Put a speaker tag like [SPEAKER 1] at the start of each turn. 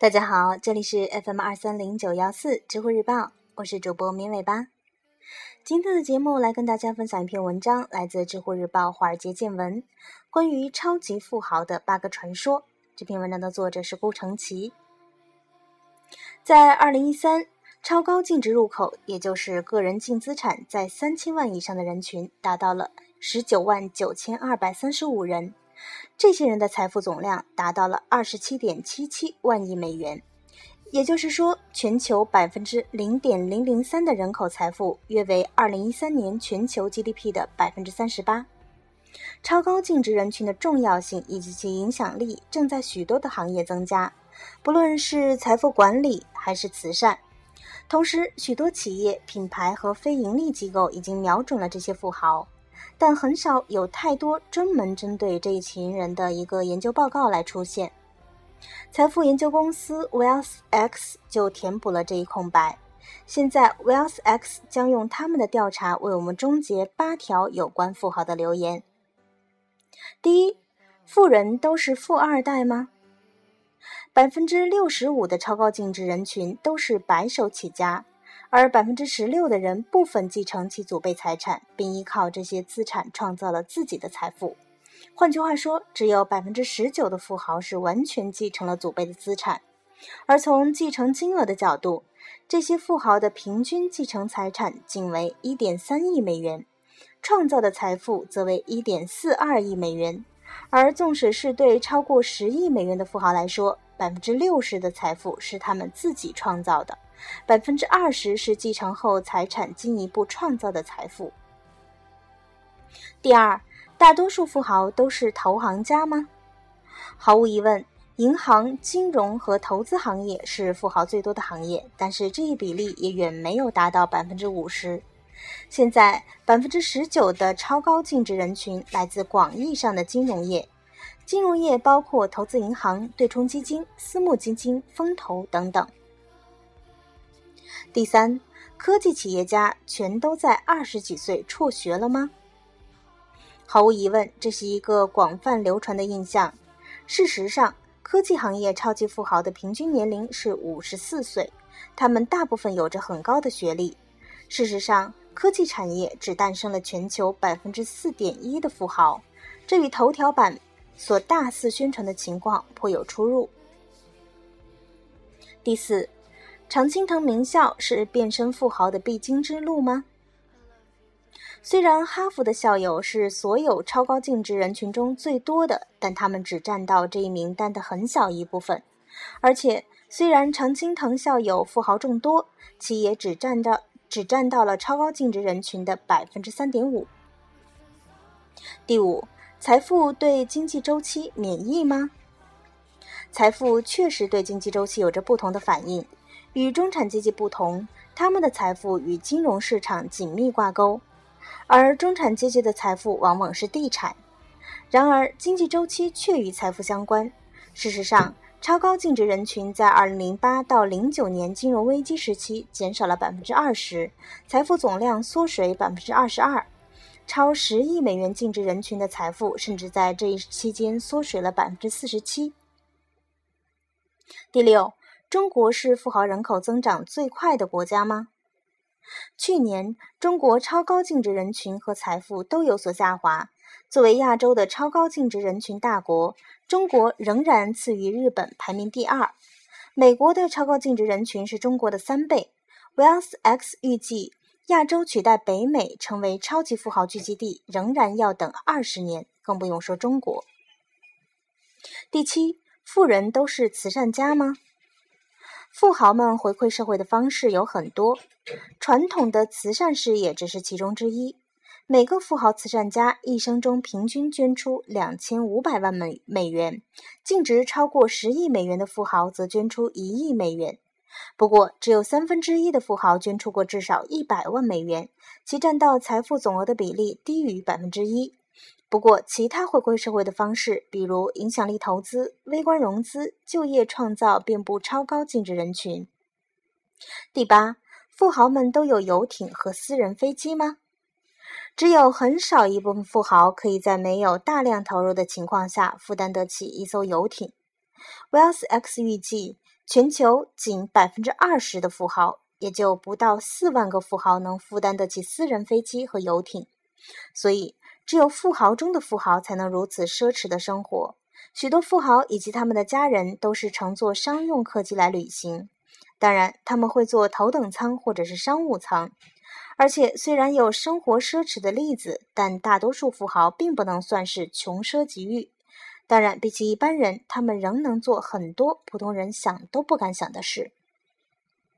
[SPEAKER 1] 大家好，这里是 FM 二三零九幺四知乎日报，我是主播绵尾巴。今天的节目来跟大家分享一篇文章，来自知乎日报华尔街见闻，关于超级富豪的八个传说。这篇文章的作者是顾城奇。在二零一三，超高净值入口，也就是个人净资产在三千万以上的人群，达到了十九万九千二百三十五人。这些人的财富总量达到了二十七点七七万亿美元，也就是说，全球百分之零点零零三的人口财富约为二零一三年全球 GDP 的百分之三十八。超高净值人群的重要性以及其影响力正在许多的行业增加，不论是财富管理还是慈善。同时，许多企业、品牌和非盈利机构已经瞄准了这些富豪。但很少有太多专门针对这一群人的一个研究报告来出现。财富研究公司 WealthX 就填补了这一空白。现在 WealthX 将用他们的调查为我们终结八条有关富豪的留言。第一，富人都是富二代吗？百分之六十五的超高净值人群都是白手起家。而百分之十六的人部分继承其祖辈财产，并依靠这些资产创造了自己的财富。换句话说，只有百分之十九的富豪是完全继承了祖辈的资产。而从继承金额的角度，这些富豪的平均继承财产仅为一点三亿美元，创造的财富则为一点四二亿美元。而纵使是对超过十亿美元的富豪来说，百分之六十的财富是他们自己创造的。百分之二十是继承后财产进一步创造的财富。第二，大多数富豪都是投行家吗？毫无疑问，银行、金融和投资行业是富豪最多的行业，但是这一比例也远没有达到百分之五十。现在，百分之十九的超高净值人群来自广义上的金融业，金融业包括投资银行、对冲基金、私募基金、风投等等。第三，科技企业家全都在二十几岁辍学了吗？毫无疑问，这是一个广泛流传的印象。事实上，科技行业超级富豪的平均年龄是五十四岁，他们大部分有着很高的学历。事实上，科技产业只诞生了全球百分之四点一的富豪，这与头条版所大肆宣传的情况颇有出入。第四。常青藤名校是变身富豪的必经之路吗？虽然哈佛的校友是所有超高净值人群中最多的，但他们只占到这一名单的很小一部分。而且，虽然常青藤校友富豪众多，其也只占到只占到了超高净值人群的百分之三点五。第五，财富对经济周期免疫吗？财富确实对经济周期有着不同的反应。与中产阶级不同，他们的财富与金融市场紧密挂钩，而中产阶级的财富往往是地产。然而，经济周期却与财富相关。事实上，超高净值人群在2008到09年金融危机时期减少了20%，财富总量缩水22%。超十亿美元净值人群的财富甚至在这一期间缩水了47%。第六。中国是富豪人口增长最快的国家吗？去年，中国超高净值人群和财富都有所下滑。作为亚洲的超高净值人群大国，中国仍然次于日本，排名第二。美国的超高净值人群是中国的三倍。WealthX 预计，亚洲取代北美成为超级富豪聚集地，仍然要等二十年，更不用说中国。第七，富人都是慈善家吗？富豪们回馈社会的方式有很多，传统的慈善事业只是其中之一。每个富豪慈善家一生中平均捐出两千五百万美美元，净值超过十亿美元的富豪则捐出一亿美元。不过，只有三分之一的富豪捐出过至少一百万美元，其占到财富总额的比例低于百分之一。不过，其他回馈社会的方式，比如影响力投资、微观融资、就业创造，遍布超高净值人群。第八，富豪们都有游艇和私人飞机吗？只有很少一部分富豪可以在没有大量投入的情况下负担得起一艘游艇。WealthX 预计，全球仅百分之二十的富豪，也就不到四万个富豪能负担得起私人飞机和游艇。所以，只有富豪中的富豪才能如此奢侈的生活。许多富豪以及他们的家人都是乘坐商用客机来旅行，当然他们会坐头等舱或者是商务舱。而且，虽然有生活奢侈的例子，但大多数富豪并不能算是穷奢极欲。当然，比起一般人，他们仍能做很多普通人想都不敢想的事。